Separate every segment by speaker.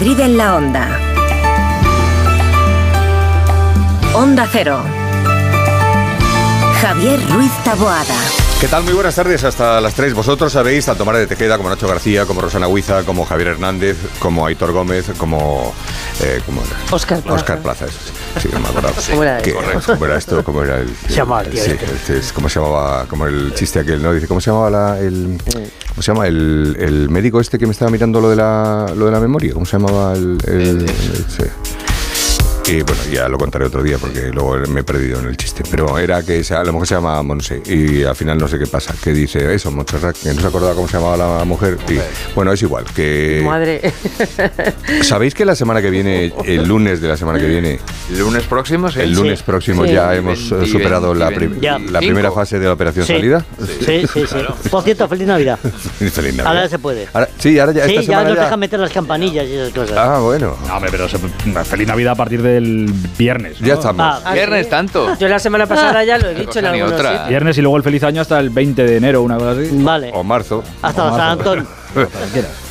Speaker 1: Madrid en la onda. Onda Cero. Javier Ruiz Taboada.
Speaker 2: ¿Qué tal? Muy buenas tardes, hasta las 3. Vosotros sabéis, tanto Mara de Tejeda como Nacho García, como Rosana Huiza, como Javier Hernández, como Aitor Gómez, como... Eh, ¿cómo era?
Speaker 3: Oscar Plaza.
Speaker 2: Oscar Plaza, eso sí. Sí, no me acordaba.
Speaker 3: ¿Cómo era.
Speaker 2: ¿Cómo era esto? ¿Cómo era el...?
Speaker 3: Se llamaba el tío
Speaker 2: sí,
Speaker 3: este.
Speaker 2: es- ¿Cómo se llamaba? Como el chiste aquel, ¿no? Dice, ¿cómo se llamaba la, el... ¿Cómo se llama? El, el médico este que me estaba mirando lo de la, lo de la memoria. ¿Cómo se llamaba el...? el- el- sí. Y bueno, ya lo contaré otro día porque luego me he perdido en el chiste. Pero era que se- a lo mejor se llama Monse y al final no sé qué pasa. Que dice eso, Montserrat, que no se acordaba cómo se llamaba la mujer. Y, bueno, es igual. que
Speaker 3: Madre.
Speaker 2: ¿Sabéis que la semana que viene, el lunes de la semana que viene,
Speaker 4: ¿El lunes próximo? Sí.
Speaker 2: el lunes próximo
Speaker 3: Sí.
Speaker 2: ya hemos eh,
Speaker 4: 20,
Speaker 2: superado la,
Speaker 4: 20,
Speaker 2: prim-
Speaker 3: Ya.
Speaker 2: la primera fase de la operación
Speaker 3: Sí.
Speaker 2: salida?
Speaker 3: Sí, sí, sí. Por cierto, feliz Navidad.
Speaker 2: Feliz Navidad.
Speaker 3: Ahora se puede.
Speaker 2: Ahora- sí, ahora ya
Speaker 3: Sí,
Speaker 2: esta
Speaker 3: ya nos
Speaker 2: ya-
Speaker 3: dejan meter las campanillas y esas cosas.
Speaker 2: Ah, bueno.
Speaker 5: No, pero se- feliz Navidad a partir del viernes. ¿no?
Speaker 2: Ya estamos.
Speaker 3: Ah,
Speaker 4: Viernes tanto.
Speaker 6: Yo la semana pasada ya lo he dicho
Speaker 4: cosa
Speaker 6: en
Speaker 4: ni
Speaker 6: algunos
Speaker 4: otra.
Speaker 5: Viernes y luego el feliz año hasta el 20 de enero, una cosa así.
Speaker 3: Vale.
Speaker 2: O marzo.
Speaker 3: Hasta
Speaker 5: o
Speaker 3: San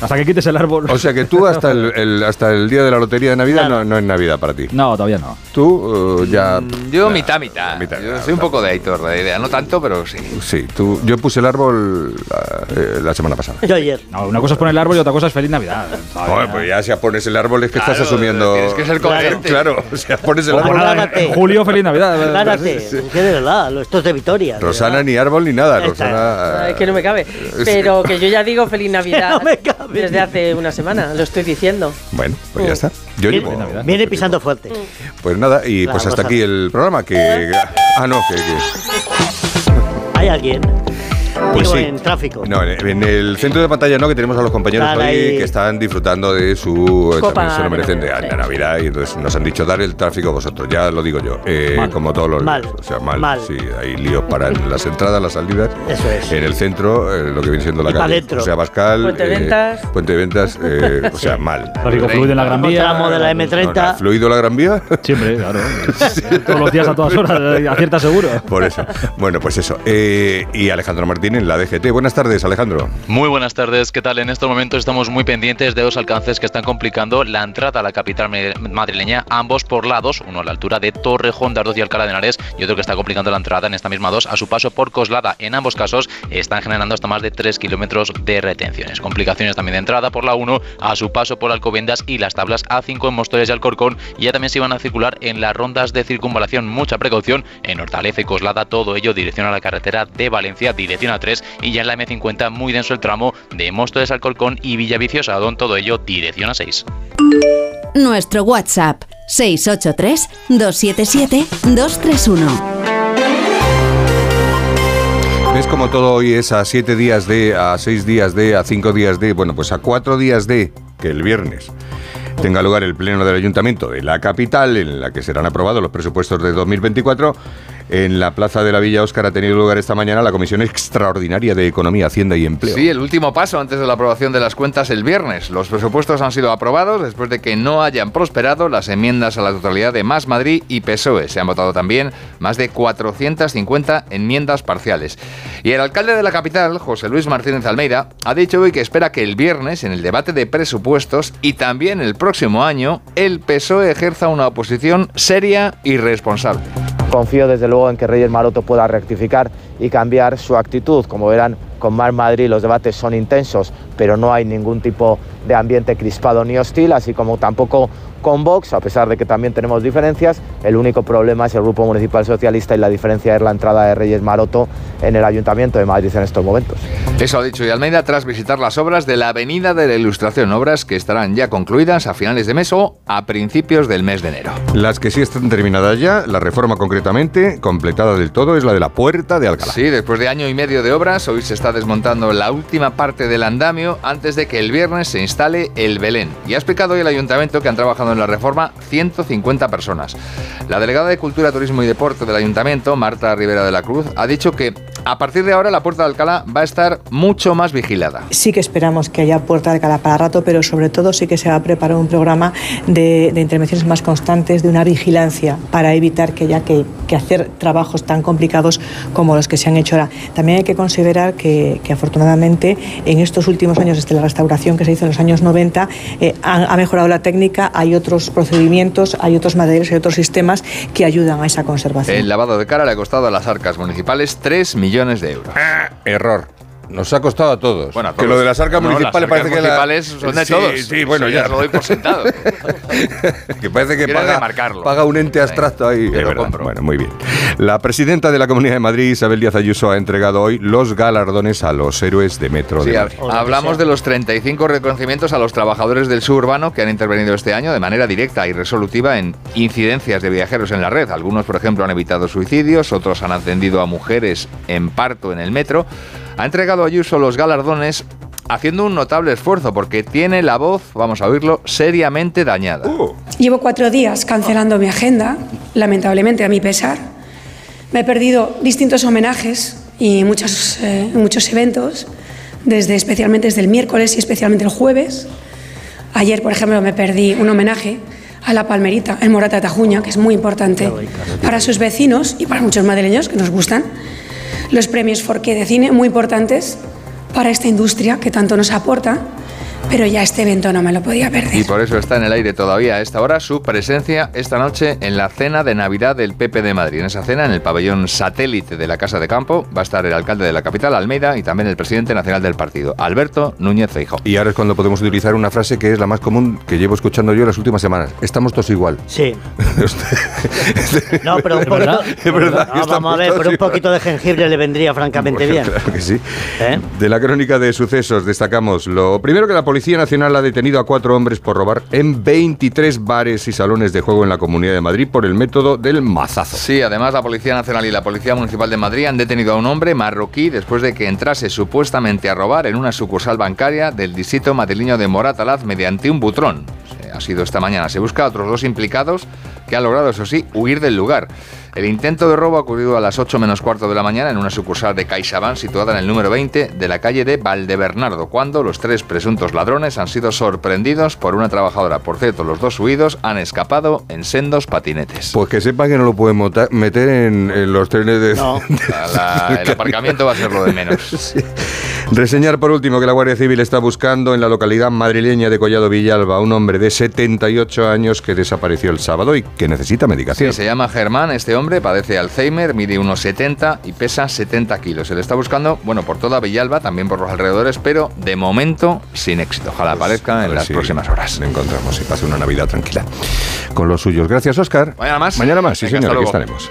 Speaker 5: Hasta que quites el árbol.
Speaker 2: O sea que tú hasta el, el- hasta el día de la lotería de Navidad
Speaker 3: Claro.
Speaker 2: no, no es Navidad para ti.
Speaker 5: No, todavía no.
Speaker 2: Tú eh, ya...
Speaker 4: Mm, Yo
Speaker 2: ya-
Speaker 4: mitad, mitad.
Speaker 2: mitad,
Speaker 4: Yo
Speaker 2: mitad.
Speaker 4: soy un poco de Aitor, la idea. No tanto, pero sí.
Speaker 2: Sí, tú, yo puse el árbol la, eh, la semana pasada.
Speaker 3: Yo ayer.
Speaker 5: No, una cosa es poner el árbol y otra cosa es feliz Navidad.
Speaker 2: Joder, pues ya si pones el árbol es que estás asumiendo...
Speaker 4: tienes que ser coherente.
Speaker 2: Claro, o sea, pones el árbol...
Speaker 5: en julio, feliz Navidad.
Speaker 3: De verdad, lo- esto es de Victoria. de
Speaker 2: Rosana ni árbol ni nada. Rosana...
Speaker 6: Ay, que no me cabe. Pero que yo ya digo feliz Navidad
Speaker 3: no me cabe.
Speaker 6: desde hace una semana, lo estoy diciendo.
Speaker 2: Bueno, pues ya está. Yo
Speaker 3: Viene,
Speaker 2: llevo...
Speaker 3: viene pisando fuerte.
Speaker 2: Pues nada, y
Speaker 3: Claro,
Speaker 2: pues hasta
Speaker 3: Rosana.
Speaker 2: aquí el programa que... Ah, no, que... que-
Speaker 3: Hay alguien.
Speaker 2: Pues sí.
Speaker 3: en tráfico.
Speaker 2: No, en en el centro de pantalla no, que tenemos a los compañeros hoy
Speaker 3: ahí.
Speaker 2: que están disfrutando de su...
Speaker 6: Copa
Speaker 2: también se lo merecen de,
Speaker 6: Navidad.
Speaker 2: Navidad y entonces nos han dicho dar el tráfico vosotros, ya lo digo yo, eh,
Speaker 5: Mal.
Speaker 2: como todos los...
Speaker 3: Mal.
Speaker 2: O sea, mal,
Speaker 3: Mal.
Speaker 2: Sí, hay líos para las entradas, las salidas.
Speaker 3: Eso es.
Speaker 2: En el centro, eh, lo que viene siendo la
Speaker 3: Y
Speaker 2: calle.
Speaker 3: dentro.
Speaker 2: O sea, Bascal...
Speaker 6: Puente de
Speaker 2: eh,
Speaker 6: Ventas.
Speaker 2: Puente de Ventas, eh, o sea, mal.
Speaker 5: Tráfico fluido en la Gran Vía.
Speaker 3: tramo de la
Speaker 2: No,
Speaker 3: M30.
Speaker 2: ¿no? ¿Fluido la Gran Vía?
Speaker 5: Siempre, claro. Todos los días a todas horas, acierta seguro.
Speaker 2: Por eso. Bueno, pues eso. Eh, y Alejandro Martín en la DGT. Buenas tardes, Alejandro.
Speaker 7: Muy buenas tardes, ¿qué tal? En estos momentos estamos muy pendientes de dos alcances que están complicando la entrada a la capital madrileña, ambos por lados, uno a la altura de Torrejón de Ardoz y Alcalá de Henares y otro que está complicando la entrada en esta misma dos a su paso por Coslada. En ambos casos están generando hasta más de 3 kilómetros de retenciones. Complicaciones también de entrada por la 1 a su paso por Alcobendas y las tablas A5 en Móstoles y Alcorcón ya también se iban a circular en las rondas de circunvalación. Mucha precaución en Hortaleza y Coslada, todo ello dirección a la carretera de Valencia, dirección a 3 y ya en la M50 muy denso el tramo de Móstoles, Alcorcón y Villaviciosa, don todo ello dirección a 6.
Speaker 8: Nuestro WhatsApp 683-277-231.
Speaker 2: ¿Ves como todo hoy es a siete días de, a seis días de, a cinco días de, bueno, pues a cuatro días de que el viernes tenga lugar el pleno del Ayuntamiento de la capital, en la que serán aprobados los presupuestos de 2024. En la plaza de la Villa Óscar ha tenido lugar esta mañana la Comisión Extraordinaria de Economía, Hacienda y Empleo.
Speaker 4: Sí, el último paso antes de la aprobación de las cuentas el viernes. Los presupuestos han sido aprobados después de que no hayan prosperado las enmiendas a la totalidad de Más Madrid y PSOE. Se han votado también más de 450 enmiendas parciales. Y el alcalde de la capital, José Luis Martínez Almeida, ha dicho hoy que espera que el viernes, en el debate de presupuestos y también el próximo año, el PSOE ejerza una oposición seria y responsable.
Speaker 9: Confío desde luego en que Reyes Maroto pueda rectificar y cambiar su actitud. Como verán, con Mar Madrid los debates son intensos, pero no hay ningún tipo de ambiente crispado ni hostil, así como tampoco con Vox, a pesar de que también tenemos diferencias. El único problema es el Grupo Municipal Socialista y la diferencia es la entrada de Reyes Maroto en el Ayuntamiento de Madrid en estos momentos.
Speaker 4: Eso ha dicho y Almeida tras visitar las obras de la Avenida de la Ilustración, obras que estarán ya concluidas a finales de mes o a principios del mes de enero.
Speaker 2: Las que sí están terminadas ya, la reforma concretamente, completada del todo, es la de la Puerta de Alcalá.
Speaker 4: Sí, después de año y medio de obras, hoy se está desmontando la última parte del andamio antes de que el viernes se instale el Belén. Y ha explicado hoy el ayuntamiento que han trabajado en la reforma 150 personas. La delegada de Cultura, Turismo y Deporte del Ayuntamiento, Marta Rivera de la Cruz, ha dicho que a partir de ahora la Puerta de Alcalá va a estar mucho más vigilada.
Speaker 10: Sí que esperamos que haya Puerta de Alcalá para rato, pero sobre todo sí que se va a preparar un programa de, de intervenciones más constantes, de una vigilancia para evitar que haya que, que hacer trabajos tan complicados como los que se han hecho ahora. También hay que considerar que, que afortunadamente en estos últimos años, desde la restauración que se hizo en los años 90, eh, ha, ha mejorado la técnica, hay otros procedimientos, hay otros materiales, hay otros sistemas que ayudan a esa conservación.
Speaker 4: El lavado de cara le ha costado a las arcas municipales 3 millones de euros.
Speaker 2: Error. Nos ha costado a todos.
Speaker 4: Bueno, a
Speaker 2: que lo de las arcas
Speaker 4: No,
Speaker 2: municipales
Speaker 4: las arcas
Speaker 2: parece que la-
Speaker 4: municipales son de
Speaker 2: sí,
Speaker 4: todos.
Speaker 2: Sí, bueno,
Speaker 4: Eso
Speaker 2: ya.
Speaker 4: ya lo doy por sentado.
Speaker 2: que parece que
Speaker 4: Quiero
Speaker 2: paga, un ente abstracto ahí.
Speaker 4: Lo compro.
Speaker 2: Bueno, muy bien. La presidenta de la Comunidad de Madrid, Isabel Díaz Ayuso, ha entregado hoy los galardones a los héroes de Metro
Speaker 4: Sí,
Speaker 2: de Madrid.
Speaker 4: hablamos de los 35 reconocimientos a los trabajadores del suburbano que han intervenido este año de manera directa y resolutiva en incidencias de viajeros en la red. Algunos, por ejemplo, han evitado suicidios, otros han atendido a mujeres en parto en el metro. Ha entregado Ayuso los galardones haciendo un notable esfuerzo porque tiene la voz, vamos a oírlo, seriamente dañada.
Speaker 2: Uh.
Speaker 11: Llevo cuatro días cancelando mi agenda, lamentablemente a mi pesar. Me he perdido distintos homenajes y muchos, eh, muchos eventos, desde, especialmente desde el miércoles y especialmente el jueves. Ayer, por ejemplo, me perdí un homenaje a la Palmerita en Morata de Tajuña, que es muy importante para sus vecinos y para muchos madrileños que nos gustan. Los premios Forqué de cine, muy importantes para esta industria que tanto nos aporta, pero ya este evento no me lo podía perder.
Speaker 4: Y por eso está en el aire todavía a esta hora su presencia esta noche en la cena de Navidad del PP de Madrid. En esa cena, en el pabellón satélite de la Casa de Campo, va a estar el alcalde de la capital, Almeida, y también el presidente nacional del partido, Alberto Núñez Feijóo.
Speaker 2: Y ahora es cuando podemos utilizar una frase que es la más común que llevo escuchando yo las últimas semanas. Estamos todos igual.
Speaker 3: Sí. No, pero un
Speaker 2: Es
Speaker 3: poquito.
Speaker 2: verdad, es verdad
Speaker 3: No, vamos a ver, pero un poquito de jengibre le vendría francamente
Speaker 2: Bueno,
Speaker 3: bien.
Speaker 2: Claro que sí.
Speaker 3: ¿Eh?
Speaker 2: De la crónica de sucesos destacamos lo primero que la Policía Nacional ha detenido a cuatro hombres por robar en 23 bares y salones de juego en la Comunidad de Madrid por el método del mazazo.
Speaker 4: Sí, además la Policía Nacional y la Policía Municipal de Madrid han detenido a un hombre marroquí después de que entrase supuestamente a robar en una sucursal bancaria del distrito madrileño de Moratalaz mediante un butrón. Ha sido esta mañana. Se busca a otros dos implicados que han logrado, eso sí, huir del lugar. El intento de robo ha ocurrido a las 8 menos cuarto de la mañana en una sucursal de CaixaBank situada en el número 20 de la calle de Valdebernardo, cuando los tres presuntos ladrones han sido sorprendidos por una trabajadora. Por cierto, los dos huidos han escapado en sendos patinetes.
Speaker 2: Pues que sepa que no lo pueden meter en, en los trenes de...
Speaker 3: No.
Speaker 4: La- la- el aparcamiento va a ser lo de menos.
Speaker 2: Sí. Reseñar por último que la Guardia Civil está buscando en la localidad madrileña de Collado Villalba a un hombre de 78 años que desapareció el sábado y que necesita medicación.
Speaker 4: Sí, se llama Germán, este hombre padece Alzheimer, mide unos 70 y pesa 70 kilos. Se le está buscando, bueno, por toda Villalba, también por los alrededores, pero de momento sin éxito. Ojalá aparezca
Speaker 2: Pues, A
Speaker 4: en las
Speaker 2: si
Speaker 4: próximas horas.
Speaker 2: Le encontramos y pase una Navidad tranquila. Con los suyos. Gracias, Oscar.
Speaker 4: Mañana más.
Speaker 2: Mañana más, sí,
Speaker 4: Venga,
Speaker 2: señor, aquí estaremos.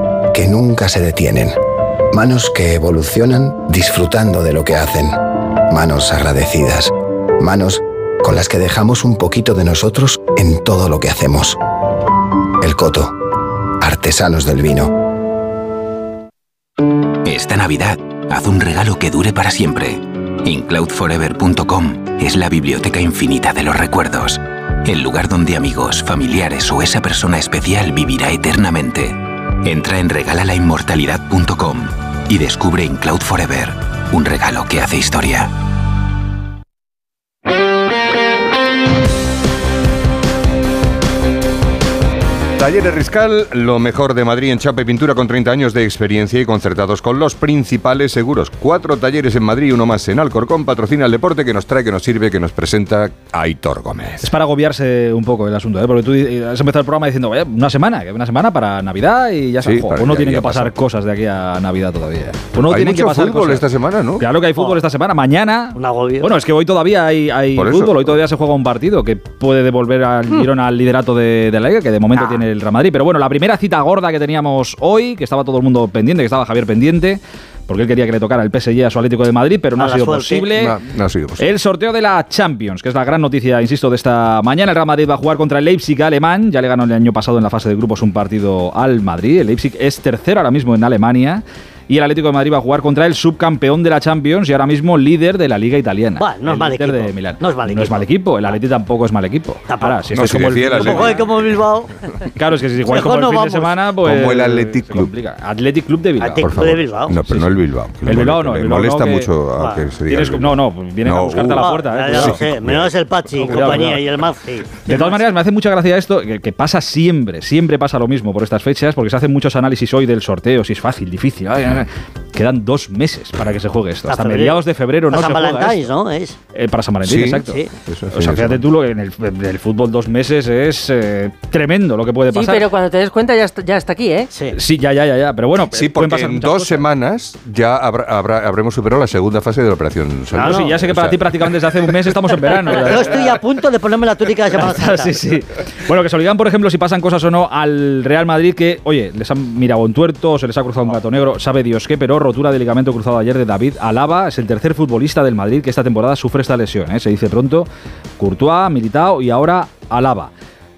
Speaker 12: que nunca se detienen. Manos que evolucionan disfrutando de lo que hacen. Manos agradecidas. Manos con las que dejamos un poquito de nosotros en todo lo que hacemos. El Coto. Artesanos del vino.
Speaker 13: Esta Navidad, haz un regalo que dure para siempre. InCloudForever.com es la biblioteca infinita de los recuerdos. El lugar donde amigos, familiares o esa persona especial vivirá eternamente. Entra en regalalainmortalidad.com y descubre InCloud Forever, un regalo que hace historia.
Speaker 2: Talleres Riscal, lo mejor de Madrid en chapa y pintura con 30 años de experiencia y concertados con los principales seguros. Cuatro talleres en Madrid y uno más en Alcorcón. Patrocina el deporte que nos trae, que nos sirve, que nos presenta Aitor Gómez.
Speaker 5: Es para agobiarse un poco el asunto, ¿eh? porque tú eh, has empezado el programa diciendo, "Oye, una semana, que una semana para Navidad y ya
Speaker 2: Sí,
Speaker 5: está. Jo,
Speaker 2: para-
Speaker 5: Uno
Speaker 2: ya-
Speaker 5: tiene
Speaker 2: ya
Speaker 5: que pasar cosas de aquí a Navidad todavía. Uno
Speaker 2: Hay
Speaker 5: tiene que pasar
Speaker 2: fútbol
Speaker 5: cosas.
Speaker 2: esta semana, ¿no?
Speaker 5: Claro que hay fútbol esta semana. Mañana.
Speaker 3: Un agobio.
Speaker 5: Bueno, es que hoy todavía hay, hay
Speaker 2: Por eso.
Speaker 5: fútbol. Hoy todavía se juega un partido que puede devolver al
Speaker 3: Hmm.
Speaker 5: Girona al liderato de, de la Liga, que de momento tiene el Real Madrid. Pero bueno, la primera cita gorda que teníamos hoy, que estaba todo el mundo pendiente, que estaba Javier pendiente, porque él quería que le tocara el PSG a su Atlético de Madrid, pero no ha sido posible.
Speaker 2: No, no ha sido posible.
Speaker 5: El sorteo de la Champions, que es la gran noticia, insisto, de esta mañana. El Real Madrid va a jugar contra el Leipzig alemán. Ya le ganó el año pasado en la fase de grupos un partido al Madrid. El Leipzig es tercero ahora mismo en Alemania. Y el Atlético de Madrid va a jugar contra el subcampeón de la Champions y ahora mismo líder de la Liga Italiana.
Speaker 3: Bueno, no es
Speaker 5: el
Speaker 3: mal equipo.
Speaker 5: de Milán.
Speaker 3: No es mal equipo.
Speaker 5: El Atleti tampoco es mal equipo. Ahora, si
Speaker 2: No, si
Speaker 5: como el,
Speaker 2: el
Speaker 3: Como
Speaker 2: Atlético.
Speaker 3: juegue como Bilbao.
Speaker 5: Claro, es que si jugáis como el
Speaker 3: no
Speaker 5: fin de
Speaker 3: vamos.
Speaker 5: semana, pues.
Speaker 2: Como el Athletic Club.
Speaker 5: Athletic Club de Bilbao.
Speaker 2: Por favor.
Speaker 3: de Bilbao.
Speaker 2: No, pero no el Bilbao.
Speaker 5: El Bilbao no, el Bilbao
Speaker 2: molesta
Speaker 5: no,
Speaker 2: mucho a que se diga el
Speaker 5: no, no, vienen a
Speaker 2: No,
Speaker 5: buscarte a
Speaker 2: uh,
Speaker 5: la puerta.
Speaker 3: Ya,
Speaker 5: eh.
Speaker 3: Menos el Pachi compañía y el Mazzi.
Speaker 5: De todas maneras, me hace mucha gracia esto, que, pasa siempre, siempre pasa lo mismo por estas fechas, porque se hacen muchos análisis hoy del sorteo, si es fácil, difícil. ay. Quedan dos meses para que se juegue esto. Hasta mediados de febrero no
Speaker 3: Para
Speaker 5: se
Speaker 3: San Valentín,
Speaker 5: esto.
Speaker 3: ¿no? Es.
Speaker 5: Eh, para San Valentín,
Speaker 2: Sí,
Speaker 5: exacto.
Speaker 3: sí.
Speaker 2: Eso,
Speaker 5: O sea,
Speaker 2: de
Speaker 5: fíjate tú, lo que en el, en el fútbol dos meses es eh, tremendo lo que puede
Speaker 6: Sí,
Speaker 5: pasar.
Speaker 6: pero cuando te des cuenta ya está, ya está aquí, ¿eh?
Speaker 3: Sí.
Speaker 5: Sí, ya, ya, ya, ya. Pero bueno,
Speaker 2: Sí,
Speaker 5: eh,
Speaker 2: porque
Speaker 5: pasar
Speaker 2: en dos
Speaker 5: cosas.
Speaker 2: semanas ya habrá- habrá- habremos superado la segunda fase de la operación.
Speaker 5: Claro, sí, ya sé que
Speaker 2: O
Speaker 5: para
Speaker 2: sea,
Speaker 5: ti prácticamente desde hace un mes estamos en verano.
Speaker 3: Yo estoy a punto de ponerme la túnica de Semana Santa.
Speaker 5: sí, sí. Bueno, que se obligan, por ejemplo, si pasan cosas o no al Real Madrid, que, oye, les han mirado un tuerto, se les ha cruzado un gato negro, sabe Dios qué, pero rotura de ligamento cruzado ayer de David Alaba, es el tercer futbolista del Madrid que esta temporada sufre esta lesión, ¿eh? se dice pronto, Courtois, Militao y ahora Alaba.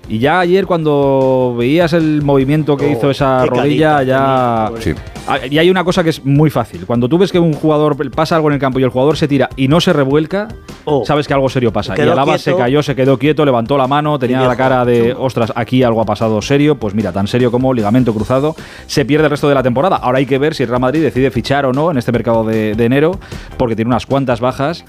Speaker 5: Y ya ayer cuando veías el movimiento que
Speaker 3: Oh,
Speaker 5: hizo esa rodilla,
Speaker 3: carita
Speaker 5: ya...
Speaker 2: Sí.
Speaker 5: Ah, Y hay una cosa que es muy fácil. Cuando tú ves que un jugador pasa algo en el campo y el jugador se tira y no se revuelca,
Speaker 3: Oh.
Speaker 5: sabes que algo serio pasa. Y Alaba se cayó, se quedó quieto, levantó la mano, tenía la cara de, ostras, aquí algo ha pasado serio. Pues mira, tan serio como ligamento cruzado, se pierde el resto de la temporada. Ahora hay que ver si el Real Madrid decide fichar o no en este mercado de, de enero, porque tiene unas cuantas bajas.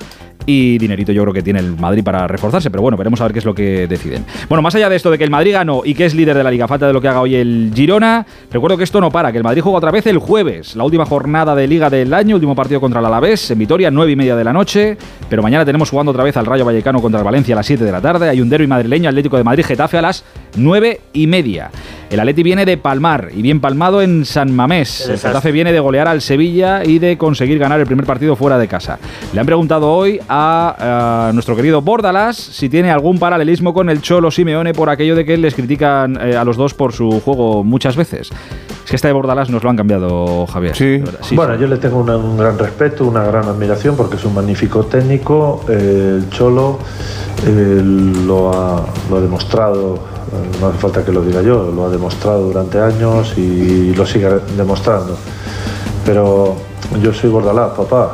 Speaker 5: Y dinerito yo creo que tiene el Madrid para reforzarse, pero bueno, veremos a ver qué es lo que deciden. Bueno, más allá de esto de que el Madrid ganó y que es líder de la liga, falta de lo que haga hoy el Girona, recuerdo que esto no para, que el Madrid juega otra vez el jueves, la última jornada de liga del año, último partido contra el Alavés, en Vitoria, 9 y media de la noche, pero mañana tenemos jugando otra vez al Rayo Vallecano contra el Valencia a las 7 de la tarde, hay un derbi madrileño, Atlético de Madrid, Getafe a las 9 y media. El Atleti viene de palmar y bien palmado en San Mamés. El. Getafe viene de golear al Sevilla y de conseguir ganar el primer partido fuera de casa. Le han preguntado hoy a, a nuestro querido Bordalas si tiene algún paralelismo con el Cholo Simeone por aquello de que les critican eh, a los dos por su juego muchas veces. Es que esta de Bordalas nos lo han cambiado, Javier.
Speaker 2: Sí.
Speaker 14: Bueno,
Speaker 5: sí.
Speaker 14: yo le tengo una- un gran respeto, una gran admiración porque es un magnífico técnico. Eh, el Cholo eh, lo, ha, lo ha demostrado, eh, no hace falta que lo diga yo, lo ha demostrado durante años y lo sigue demostrando. Pero yo soy Bordalás, papá.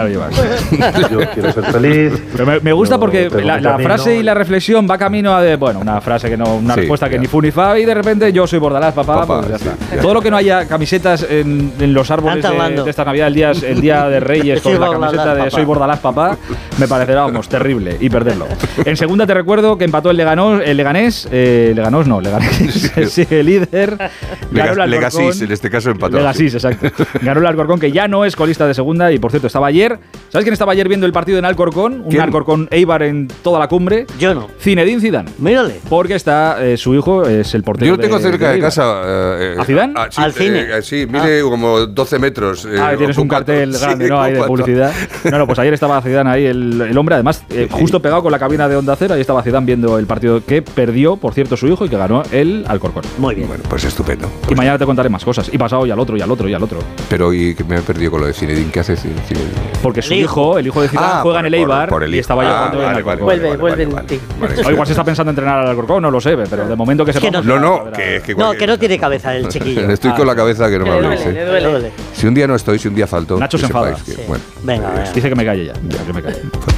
Speaker 5: Ahí vas.
Speaker 14: Yo quiero ser feliz.
Speaker 5: Pero me, me gusta porque la, frase y la reflexión va camino a de, bueno, una frase que no, una
Speaker 2: Sí,
Speaker 5: respuesta que
Speaker 2: ya.
Speaker 5: ni fu ni fa y de repente yo soy Bordalás, papá,
Speaker 2: Papá,
Speaker 5: pues ya
Speaker 2: sí,
Speaker 5: está.
Speaker 2: ya.
Speaker 5: Todo lo que no haya camisetas en, en los árboles de, de esta Navidad, el día, el día de Reyes con la
Speaker 3: Bordalás,
Speaker 5: camiseta de
Speaker 3: papá.
Speaker 5: soy Bordalás, papá, me parecerá, vamos, terrible y perderlo. En segunda te recuerdo que empató el Leganés, el Leganés, eh, Leganés no, Leganés sigue líder. Ganó el
Speaker 2: Lega-
Speaker 5: Alcorcón.
Speaker 2: Legasís, en este caso empató.
Speaker 5: Legasís, exacto. Ganó el Alcorcón, que ya no es colista de segunda. Y por cierto, estaba ayer. ¿Sabes quién estaba ayer viendo el partido en Alcorcón? Un
Speaker 2: ¿Quién?
Speaker 5: Alcorcón Eibar en toda la cumbre.
Speaker 3: Yo no.
Speaker 5: Zinedine Zidane.
Speaker 3: Mírale.
Speaker 5: Porque está eh, su hijo, es el portero.
Speaker 2: Yo lo tengo
Speaker 5: de-
Speaker 2: cerca de, casa. eh,
Speaker 5: ¿A Zidane?
Speaker 2: ah, sí,
Speaker 3: Al cine.
Speaker 2: eh, sí, mide como 12 metros. eh,
Speaker 5: Ah, tienes un cartel grande, ¿no? Ahí de publicidad. No, no, pues ayer estaba Zidane ahí, el, el hombre, además, eh, justo pegado con la cabina de Onda Cero, ahí estaba Zidane viendo el partido que perdió, por cierto, su hijo y que ganó el Alcorcón.
Speaker 3: Muy bien.
Speaker 2: Bueno, pues estupendo.
Speaker 5: Y mañana te contaré más cosas. Y pasado y al otro, y al otro, y al otro.
Speaker 2: Pero y que me he perdido con lo de Zinedine. ¿Qué hace Zinedine?
Speaker 5: Porque su
Speaker 3: El hijo.
Speaker 5: hijo, el hijo de Zidane,
Speaker 2: Ah,
Speaker 5: juega
Speaker 2: por-
Speaker 5: en el
Speaker 2: por-
Speaker 5: Eibar
Speaker 2: por el
Speaker 5: y
Speaker 2: hijo.
Speaker 5: estaba
Speaker 2: Ah, vale, vale,
Speaker 6: Vuelve,
Speaker 2: vale,
Speaker 6: vuelve
Speaker 2: vale,
Speaker 6: en
Speaker 2: vale,
Speaker 6: ti.
Speaker 2: vale.
Speaker 5: O igual se está pensando en entrenar al Alcorcón, no lo sé, pero de momento que se
Speaker 3: no-
Speaker 2: No, no, que es que
Speaker 3: No, que no tiene cabeza el chiquillo.
Speaker 2: Estoy con la cabeza que no me
Speaker 6: duele,
Speaker 2: eh.
Speaker 6: le duele.
Speaker 3: Duele.
Speaker 2: Si un día no estoy, si un día falto.
Speaker 5: Nacho se enfada.
Speaker 2: sepáis que-
Speaker 3: Sí.
Speaker 2: bueno,
Speaker 3: Venga,
Speaker 2: eh.
Speaker 5: Dice que me calle ya. que me calle.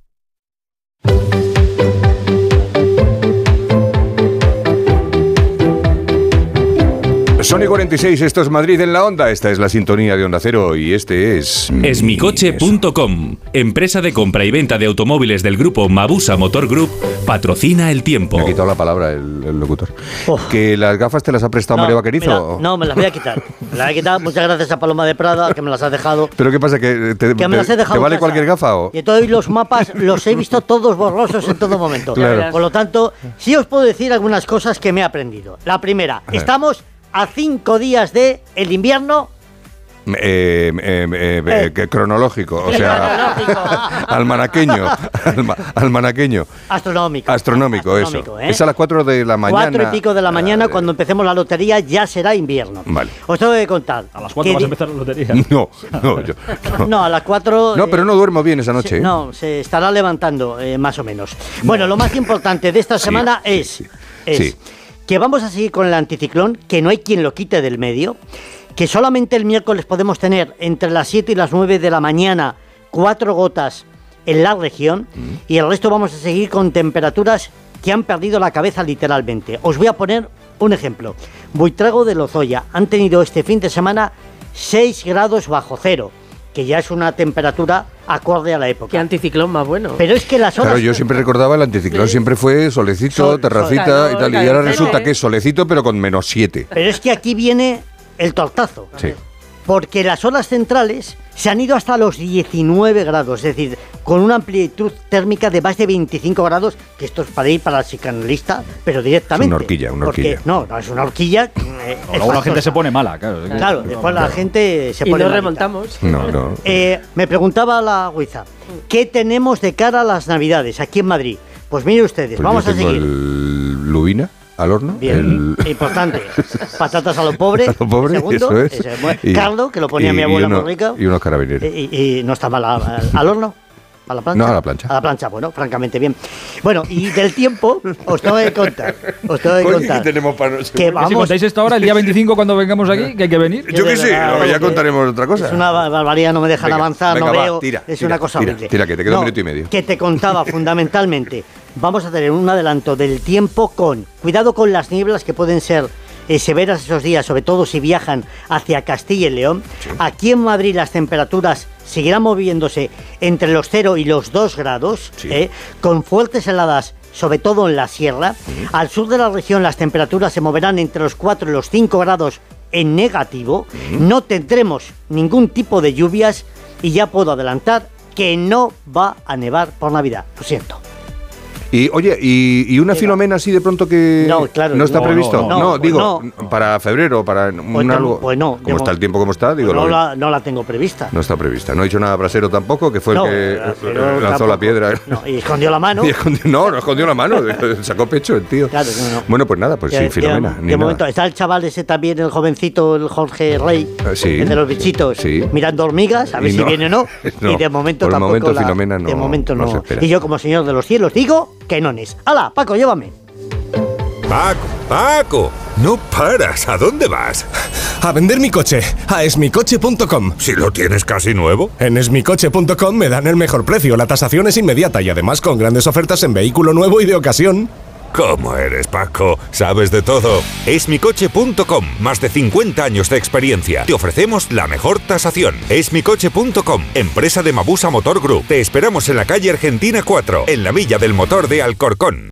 Speaker 2: Sony 46, esto es Madrid en la onda, esta es la sintonía de Onda Cero y este es...
Speaker 15: Esmicoche.com, empresa de compra y venta de automóviles del grupo Mabusa Motor Group, patrocina el tiempo.
Speaker 2: Me ha quitado la palabra el, el locutor. ¿Que las gafas te las ha prestado María Vaquerizo?
Speaker 3: mira, no, me las voy a quitar. Me las voy a quitar. Muchas gracias a Paloma de Prada, que me las ha dejado.
Speaker 2: ¿Pero qué pasa? ¿Que te,
Speaker 3: Que me las he
Speaker 2: te-
Speaker 3: dejado
Speaker 2: te
Speaker 3: en
Speaker 2: vale
Speaker 3: casa.
Speaker 2: cualquier gafa o...?
Speaker 3: Y entonces los mapas los he visto todos borrosos en todo momento.
Speaker 2: Claro.
Speaker 3: Por lo tanto, sí os puedo decir algunas cosas que me he aprendido. La primera, estamos a cinco días de el invierno.
Speaker 2: Eh, eh, eh, eh, que cronológico, o sea, almanaqueño, alma- almanaqueño,
Speaker 3: Astronómico.
Speaker 2: astronómico, eso.
Speaker 3: Astronómico, ¿eh?
Speaker 2: Es a las 4 de la mañana.
Speaker 3: Cuatro y pico de la mañana, cuando empecemos la lotería, ya será invierno.
Speaker 2: Vale.
Speaker 3: Os tengo que contar. A las
Speaker 5: ¿Cuándo vas a empezar la lotería?
Speaker 2: No, no, yo- no.
Speaker 3: No, a las cuatro.
Speaker 2: No, pero no duermo bien esa noche.
Speaker 3: se- no, se estará levantando eh, más o menos. Bueno, lo más importante de esta semana es, es
Speaker 2: sí.
Speaker 3: Que vamos a seguir con el anticiclón, que no hay quien lo quite del medio, que solamente el miércoles podemos tener entre las 7 y las 9 de la mañana cuatro gotas en la región y el resto vamos a seguir con temperaturas que han perdido la cabeza literalmente. Os voy a poner un ejemplo. Buitrago de Lozoya han tenido este fin de semana 6 grados bajo cero, que ya es una temperatura acorde a la época.
Speaker 6: Qué anticiclón más bueno.
Speaker 3: Pero es que las horas...
Speaker 2: Claro, yo siempre recordaba el anticiclón, siempre fue solecito,
Speaker 3: Sol-
Speaker 2: terracita
Speaker 3: sol-
Speaker 2: y tal, y ahora
Speaker 3: calor,
Speaker 2: resulta
Speaker 3: ¿eh?
Speaker 2: que es solecito, pero con menos 7.
Speaker 3: Pero es que aquí viene el tortazo.
Speaker 2: Sí.
Speaker 3: Porque las olas centrales se han ido hasta los 19 grados, es decir, con una amplitud térmica de más de 25 grados, que esto es para ir para el psicanalista, pero directamente.
Speaker 2: Es una horquilla, una
Speaker 3: Porque-
Speaker 2: horquilla.
Speaker 3: no, no, es una horquilla. eh,
Speaker 5: Luego la gente se pone mala, claro.
Speaker 3: Claro, después la gente se
Speaker 6: y
Speaker 3: pone
Speaker 6: nos
Speaker 3: malita.
Speaker 6: remontamos.
Speaker 2: No, no.
Speaker 3: Eh, me preguntaba la Guiza, ¿qué tenemos de cara a las Navidades aquí en Madrid? Pues mire ustedes,
Speaker 2: Pues
Speaker 3: vamos
Speaker 2: yo
Speaker 3: a
Speaker 2: tengo
Speaker 3: seguir.
Speaker 2: el lubina al horno.
Speaker 3: Bien,
Speaker 2: el-
Speaker 3: importante. Patatas a lo pobre.
Speaker 2: A lo pobre,
Speaker 3: segundo,
Speaker 2: eso es.
Speaker 3: ese, bueno,
Speaker 2: Y-
Speaker 3: Caldo, que lo ponía
Speaker 2: y-
Speaker 3: mi abuela
Speaker 2: uno-
Speaker 3: muy rico.
Speaker 2: Y unos carabineros.
Speaker 3: Y, y no está mal al, horno. ¿A la plancha?
Speaker 2: No, a la plancha.
Speaker 3: A la plancha, bueno, francamente bien. Bueno, y del tiempo, os tengo que contar. Os tengo que contar.
Speaker 2: ¿qué tenemos para noche?
Speaker 3: Que
Speaker 5: Si
Speaker 3: vamos.
Speaker 5: contáis esto ahora, el día 25, cuando vengamos aquí, que hay que venir.
Speaker 2: Yo
Speaker 3: verdad,
Speaker 2: no, ya contaremos otra cosa.
Speaker 3: Es una barbaridad, no me dejan
Speaker 2: Venga,
Speaker 3: avanzar,
Speaker 2: venga,
Speaker 3: no
Speaker 2: va,
Speaker 3: veo.
Speaker 2: tira,
Speaker 3: es
Speaker 2: tira,
Speaker 3: una cosa
Speaker 2: tira,
Speaker 3: horrible.
Speaker 2: tira, que te queda un minuto y medio.
Speaker 3: Que te contaba fundamentalmente. Vamos a tener un adelanto del tiempo con. Cuidado con las nieblas que pueden ser eh, severas esos días, sobre todo si viajan hacia Castilla y León. Aquí en Madrid las temperaturas seguirán moviéndose entre los 0 y los 2 grados, eh, con fuertes heladas sobre todo en la sierra. Al sur de la región las temperaturas se moverán entre los 4 y los 5 grados en negativo. No tendremos ningún tipo de lluvias y ya puedo adelantar que no va a nevar por Navidad. Lo siento.
Speaker 2: Y oye, ¿y, y una filomena así de pronto que
Speaker 3: No, claro,
Speaker 2: no está
Speaker 3: no,
Speaker 2: previsto?
Speaker 3: no, pues
Speaker 2: digo, para febrero, para un
Speaker 3: Pues
Speaker 2: algo.
Speaker 3: pues no,
Speaker 2: ¿Cómo
Speaker 3: de
Speaker 2: está el tiempo como está? Digo,
Speaker 3: no,
Speaker 2: lo-
Speaker 3: la, no la tengo prevista.
Speaker 2: no está prevista. No ha dicho nada Brasero tampoco, que fue el que eh, lanzó
Speaker 3: tampoco.
Speaker 2: la piedra.
Speaker 3: No, y escondió la mano.
Speaker 2: Escondió- no, no escondió la mano, sacó pecho el tío.
Speaker 3: Claro, no, no.
Speaker 2: Bueno, pues nada, pues
Speaker 3: De-
Speaker 2: sí,
Speaker 3: de-
Speaker 2: Filomena.
Speaker 3: De, momento está el chaval ese también, el jovencito, el Jorge Rey,
Speaker 2: Eh, sí.
Speaker 3: el de los bichitos,
Speaker 2: Sí.
Speaker 3: mirando hormigas, a ver si viene o no. Y de momento tampoco.
Speaker 2: momento
Speaker 3: la-
Speaker 2: Filomena no-
Speaker 3: de momento
Speaker 2: no
Speaker 3: y yo, como señor de los cielos, digo ¡Hala, Paco, llévame!
Speaker 16: Paco, Paco, no paras. ¿A dónde vas?
Speaker 17: A vender mi coche a esmicoche.com.
Speaker 16: Si lo tienes casi nuevo.
Speaker 17: En esmicoche.com me dan el mejor precio, la tasación es inmediata y además con grandes ofertas en vehículo nuevo y de ocasión.
Speaker 16: ¿Cómo eres, Paco? Sabes de todo. Esmicoche.com. Más de 50 años de experiencia. Te ofrecemos la mejor tasación. Esmicoche.com. Empresa de Mabusa Motor Group. Te esperamos en la calle Argentina 4, en la Villa del Motor de Alcorcón.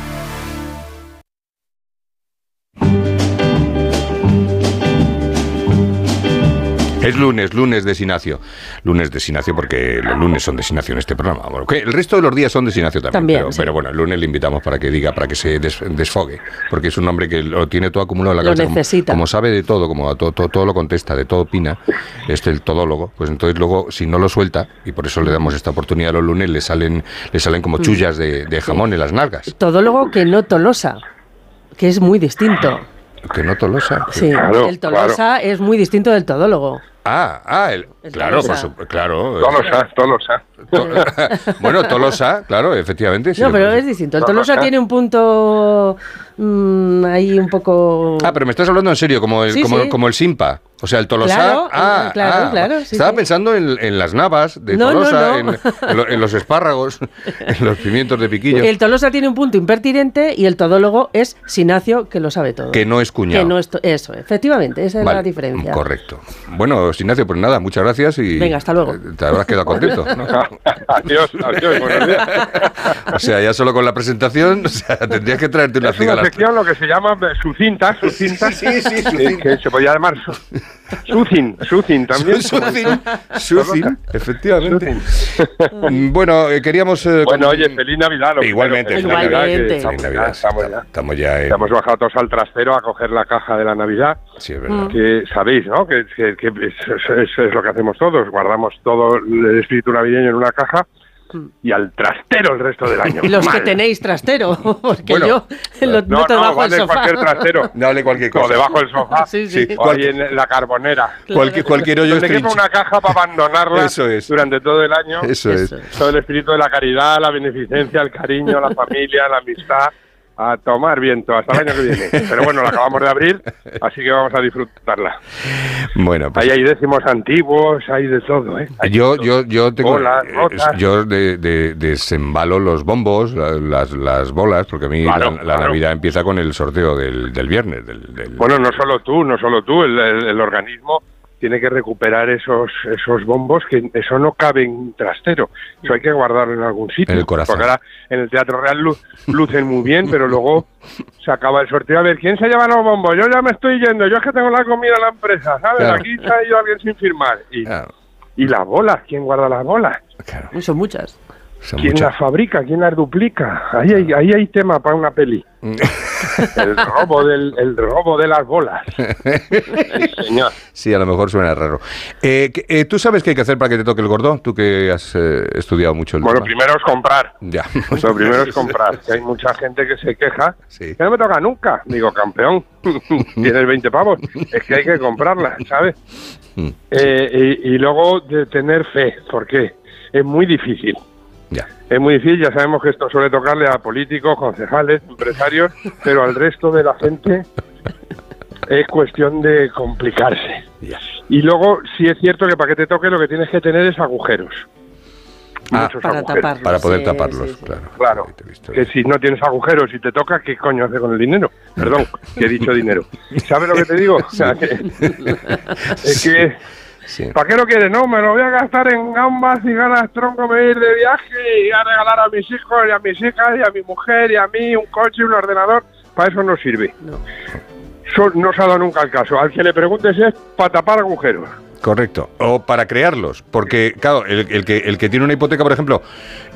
Speaker 2: Es lunes, lunes de Sinacio. Lunes de Sinacio porque los lunes son de Sinacio en este programa. Bueno, que el resto de los días son de Sinacio también.
Speaker 6: También,
Speaker 2: pero,
Speaker 6: sí.
Speaker 2: pero bueno, el lunes le invitamos para que diga, para que se des- desfogue. Porque es un hombre que lo tiene todo acumulado en la
Speaker 6: Lo
Speaker 2: cabeza. como-
Speaker 6: necesita.
Speaker 2: Como, sabe de todo, como a todo, todo, todo lo contesta, de todo opina, este el todólogo, pues entonces luego, si no lo suelta, y por eso le damos esta oportunidad los lunes, le salen, le salen como
Speaker 6: Mm.
Speaker 2: chullas de, de jamón en las nalgas.
Speaker 6: Todólogo que no tolosa, que es muy distinto.
Speaker 2: Que no tolosa.
Speaker 6: Sí, el tolosa es muy distinto del todólogo.
Speaker 2: Ah, ah, el- claro, por
Speaker 6: Tolosa.
Speaker 2: su- claro.
Speaker 18: Tolosa, Tolosa.
Speaker 2: bueno, Tolosa, claro, efectivamente. sí
Speaker 6: no, pero
Speaker 2: puedes-
Speaker 6: es distinto. El tolosa tiene un punto mm, ahí un poco...
Speaker 2: Ah, pero me estás hablando en serio, como el,
Speaker 6: Sí,
Speaker 2: como,
Speaker 6: sí.
Speaker 2: como el Simpa. O sea, el Tolosa.
Speaker 6: Claro,
Speaker 2: ah,
Speaker 6: claro,
Speaker 2: ah,
Speaker 6: claro, sí,
Speaker 2: Estaba
Speaker 6: sí.
Speaker 2: pensando en, en las navas de
Speaker 6: No, no,
Speaker 2: Tolosa,
Speaker 6: no.
Speaker 2: En, en en los espárragos, en los pimientos de piquillo.
Speaker 6: El tolosa tiene un punto impertinente y el todólogo es sinacio que lo sabe todo.
Speaker 2: Que no es cuñado.
Speaker 6: Que no es to- eso, efectivamente, esa es
Speaker 2: Vale,
Speaker 6: la diferencia.
Speaker 2: Correcto. Bueno, Ignacio, pues nada, muchas gracias y.
Speaker 6: Venga, hasta luego.
Speaker 2: Te habrás quedado contento, ¿no?
Speaker 18: adiós, adiós, buenos días.
Speaker 2: O sea, ya solo con la presentación, o sea, tendrías que traerte una
Speaker 18: Es una
Speaker 2: cigala.
Speaker 18: sección lo que se llama eh, sucinta, sucinta.
Speaker 2: Sí, sí,
Speaker 18: que, que se podía llamar su- sucin, sucin también.
Speaker 2: Sucin, sucin, efectivamente. Mm, bueno, eh, queríamos. eh,
Speaker 18: Bueno,
Speaker 2: con-
Speaker 18: oye, feliz Navidad. lo
Speaker 2: Igualmente, feliz Navidad,
Speaker 18: que estamos,
Speaker 2: feliz
Speaker 18: ya, estamos ya.
Speaker 2: Estamos ya en-
Speaker 18: hemos bajado todos al trastero a coger la caja de la Navidad.
Speaker 2: Sí, es verdad.
Speaker 18: Que sabéis, ¿no? Que, que- que es, es- es lo que hacemos todos. Guardamos todo el espíritu navideño en una caja
Speaker 19: y al trastero el resto del año.
Speaker 6: Y los que tenéis trastero, porque
Speaker 19: Bueno,
Speaker 6: yo lo
Speaker 19: no,
Speaker 6: meto
Speaker 19: no,
Speaker 6: debajo
Speaker 19: vale
Speaker 6: del sofá.
Speaker 19: cualquier trastero.
Speaker 2: Dale cualquier cosa.
Speaker 19: O debajo del sofá.
Speaker 6: Sí, sí.
Speaker 19: O ahí en la carbonera.
Speaker 2: Cualquier, cualquier hoyo
Speaker 19: Donde quepa una caja para abandonarla
Speaker 2: Eso es.
Speaker 19: durante todo el año.
Speaker 2: Eso es.
Speaker 19: Todo el espíritu de la caridad, la beneficencia, el cariño, la familia, la amistad. A tomar viento hasta el año que viene. Pero bueno, la acabamos de abrir, así que vamos a disfrutarla.
Speaker 2: Bueno, pues
Speaker 19: Ahí hay décimos antiguos, hay de todo, ¿eh? Hay
Speaker 2: yo, yo, yo tengo,
Speaker 19: Bolas,
Speaker 2: eh, yo de, de- desembalo los bombos, la- las, las bolas, porque a mí
Speaker 19: Claro,
Speaker 2: la, la
Speaker 19: claro.
Speaker 2: Navidad empieza con el sorteo del, del viernes. Del, del-
Speaker 19: Bueno, no solo tú, no solo tú, el, el- el organismo tiene que recuperar esos esos bombos que eso no cabe en un trastero, eso hay que guardarlo en algún sitio.
Speaker 2: En el corazón.
Speaker 19: Porque ahora en el Teatro Real lu- lucen muy bien, pero luego se acaba el sorteo. A ver, ¿quién se lleva los bombos? Yo ya me estoy yendo, yo es que tengo la comida en la empresa, ¿sabes?
Speaker 2: Claro.
Speaker 19: Aquí se ha ido alguien sin firmar. Y, y las bolas, ¿quién guarda las bolas?
Speaker 6: Son muchas.
Speaker 19: ¿Quién las fabrica? ¿Quién las duplica? Ahí hay, ahí hay tema para una peli. el robo del el robo de las bolas. Sí, señor.
Speaker 2: Sí, a lo mejor suena raro. Eh, eh, ¿Tú sabes qué hay que hacer para que te toque el gordo? Tú que has eh, estudiado mucho el
Speaker 19: Bueno,
Speaker 2: tema.
Speaker 19: primero es comprar.
Speaker 2: Ya.
Speaker 19: Lo primero es comprar. Que hay mucha gente que se queja. Que no me toca nunca. Digo, campeón, tienes 20 pavos. Es que hay que comprarla, ¿sabes?
Speaker 2: Mm.
Speaker 19: Eh, y, y luego de tener fe. ¿Por qué? Es muy difícil.
Speaker 2: Ya.
Speaker 19: Es muy difícil, ya sabemos que esto suele tocarle a políticos, concejales, empresarios, pero al resto de la gente es cuestión de complicarse. Y luego, sí es cierto que para que te toque lo que tienes que tener es agujeros.
Speaker 2: Ah,
Speaker 19: Muchos
Speaker 6: para
Speaker 19: agujeros.
Speaker 6: taparlos,
Speaker 2: Para poder
Speaker 6: sí,
Speaker 2: taparlos,
Speaker 6: sí, sí.
Speaker 2: claro.
Speaker 19: Claro, que si no tienes agujeros y te toca, ¿qué coño hace con el dinero? Perdón, que he dicho dinero. ¿Sabes lo que te digo? O sea, que- es que, ¿para qué lo quieres? No, me lo voy a gastar en gambas y ganas tronco, me voy a ir de viaje y a regalar a mis hijos y a mis hijas y a mi mujer y a mí un coche y un ordenador. Para eso no sirve. Eso no se ha dado nunca el caso. Al que le preguntes es para tapar agujeros.
Speaker 2: Correcto. O para crearlos. Porque, claro, el, el que, el que tiene una hipoteca, por ejemplo,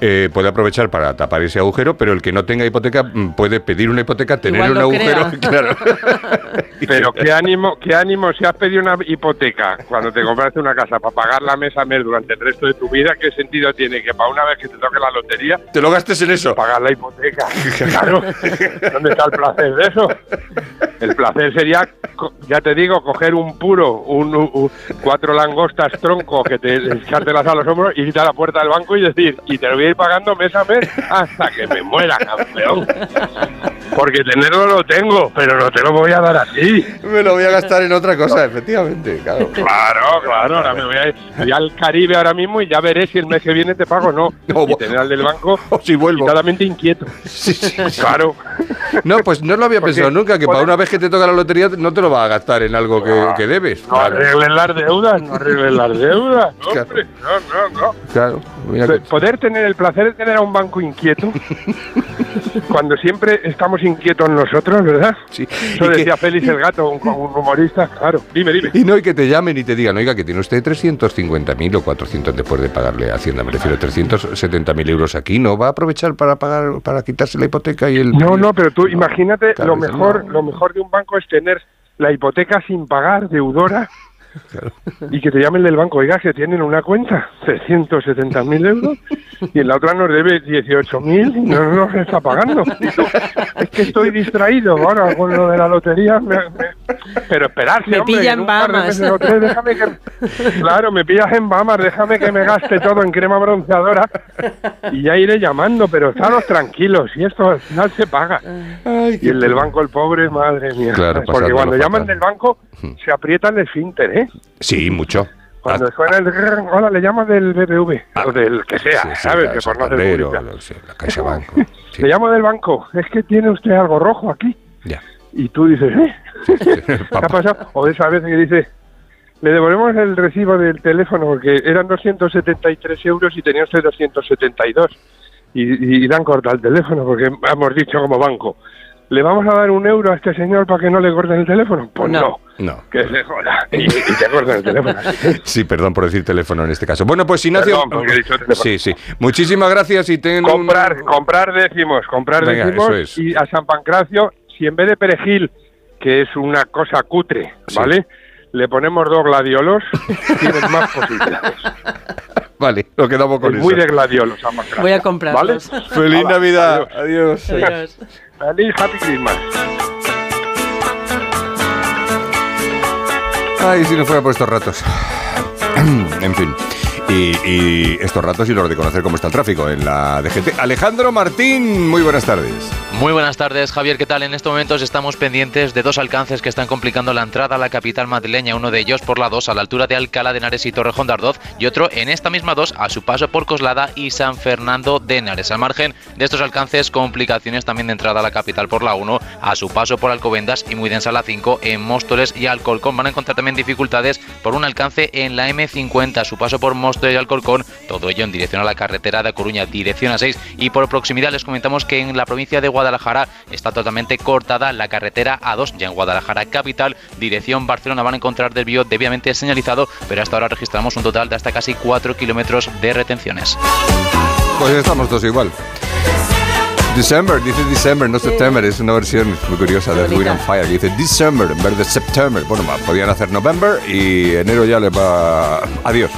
Speaker 2: eh, puede aprovechar para tapar ese agujero, pero el que no tenga hipoteca mm, puede pedir una hipoteca, tener
Speaker 19: Igual
Speaker 2: un agujero. Claro.
Speaker 19: Pero qué ánimo, qué ánimo si has pedido una hipoteca cuando te compraste una casa para pagar la mesa mes durante el resto de tu vida, ¿qué sentido tiene que para una vez que te toque la lotería
Speaker 2: te lo gastes en eso?
Speaker 19: Pagar la hipoteca. Claro. ¿Dónde está el placer de eso? El placer sería, ya te digo, coger un puro, un, un- cuatro langostas tronco que te echártelas a los hombros, y irte a la puerta del banco y decir, y te lo voy a ir pagando mes a mes hasta que me muera, campeón. Porque tenerlo lo tengo, pero no te lo voy a dar a ti.
Speaker 2: Me lo voy a gastar en otra cosa, efectivamente. Claro.
Speaker 19: Claro, claro, ahora me voy a ir voy al Caribe ahora mismo y ya veré si el mes que viene te pago o no. y tener al del banco
Speaker 2: si vuelvo.
Speaker 19: inquieto. Claro.
Speaker 2: No, pues no lo había
Speaker 19: Porque
Speaker 2: pensado nunca, que para una vez que te toca la lotería no te lo vas a gastar en algo que, que debes.
Speaker 19: No arreglen las deudas, no arreglen las deudas. No, hombre, no, no, no.
Speaker 2: Claro. mira que-
Speaker 19: Poder tener el placer de tener a un banco inquieto, cuando siempre estamos inquietos nosotros, ¿verdad?
Speaker 2: Sí.
Speaker 19: Eso decía Félix el Gato, un, un humorista. Claro, dime, dime.
Speaker 2: Y no, y que te llamen y te digan, oiga, que tiene usted 350.000 o 400 después de pagarle a Hacienda, me refiero, 370.000 euros aquí, ¿no va a aprovechar para pagar, para quitarse la hipoteca y el...
Speaker 19: No, no, pero tú imagínate,
Speaker 2: claro,
Speaker 19: lo mejor, lo mejor de un banco es tener la hipoteca sin pagar, deudora, y que te llamen del banco, oiga, que tienen una cuenta, 370.000 euros, y en la otra nos debe 18.000 y no nos está pagando. Es que estoy distraído ahora con lo de la lotería, me- me- pero esperarse,
Speaker 6: Me
Speaker 19: hombre,
Speaker 6: en
Speaker 19: un par de
Speaker 6: Bahamas.
Speaker 19: meses o tres, déjame que... Claro, me pillas en Bahamas, déjame que me gaste todo en crema bronceadora y ya iré llamando, pero estaros tranquilos, y esto al final se paga. y el del banco, el pobre, madre mía.
Speaker 2: Claro,
Speaker 19: Porque cuando llaman
Speaker 2: fatal.
Speaker 19: del banco, se aprieta el esfínter, ¿eh?
Speaker 2: Sí, mucho.
Speaker 19: Cuando suena el... grrr, Hola, le llamas del BBV, o del que sea,
Speaker 2: Sí, sí,
Speaker 19: ¿sabes? Que por no hacer
Speaker 2: sí, la Caixa Banco.
Speaker 19: Le llamo del banco, es que tiene usted algo rojo aquí.
Speaker 2: Ya.
Speaker 19: Y tú dices, ¿eh? ¿Qué ha pasado? O esa vez que dice, le devolvemos el recibo del teléfono porque eran 273 euros y tenía usted 272. Y, y le han cortado el teléfono porque hemos dicho como banco, ¿le vamos a dar un euro a este señor para que no le corten el teléfono? Pues no.
Speaker 2: No.
Speaker 19: Que se joda. Y, y te cortan el teléfono.
Speaker 2: Sí, perdón por decir teléfono en este caso. Bueno, pues Ignacio...
Speaker 19: Perdón, porque he dicho teléfono.
Speaker 2: Sí, sí. Muchísimas gracias y ten un-
Speaker 19: comprar, comprar décimos, comprar
Speaker 2: Venga,
Speaker 19: décimos
Speaker 2: eso es.
Speaker 19: y a San Pancracio, si en vez de perejil, que es una cosa cutre, ¿vale? Le ponemos dos gladiolos, tienes más posibilidades.
Speaker 2: Vale, lo quedamos con
Speaker 19: Es
Speaker 2: eso.
Speaker 19: muy de gladiolos, ambas
Speaker 6: Voy a comprarlos.
Speaker 19: ¿Vale?
Speaker 2: Feliz
Speaker 19: Hala,
Speaker 2: Navidad.
Speaker 19: adiós.
Speaker 2: Adiós.
Speaker 6: Adiós.
Speaker 19: Feliz Happy Christmas.
Speaker 2: Ay, si no fuera por estos ratos. en fin. Y, y estos ratos y los de conocer cómo está el tráfico en la DGT. Alejandro Martín, muy buenas tardes.
Speaker 20: Muy buenas tardes, Javier. ¿Qué tal? En estos momentos estamos pendientes de dos alcances que están complicando la entrada a la capital madrileña. Uno de ellos por la 2 a la altura de Alcalá de Henares y Torrejón de Ardoz y otro en esta misma 2 a su paso por Coslada y San Fernando de Henares. Al margen de estos alcances, complicaciones también de entrada a la capital por la 1 a su paso por Alcobendas y muy densa la 5 en Móstoles y Alcolcón. Van a encontrar también dificultades por un alcance en la M50 a su paso por Móstoles y. Todo ello en dirección a la carretera de Coruña, dirección a 6. Y por proximidad les comentamos que en la provincia de Guadalajara está totalmente cortada la carretera A2. Ya en Guadalajara capital, dirección Barcelona van a encontrar desvío debidamente señalizado, pero hasta ahora registramos un total de hasta casi 4 kilómetros de retenciones.
Speaker 2: Pues estamos todos igual. December, dice December, no September, es una versión muy curiosa de Wind and Fire. Dice December en vez de September. Bueno, podían hacer November y enero ya le va. Adiós.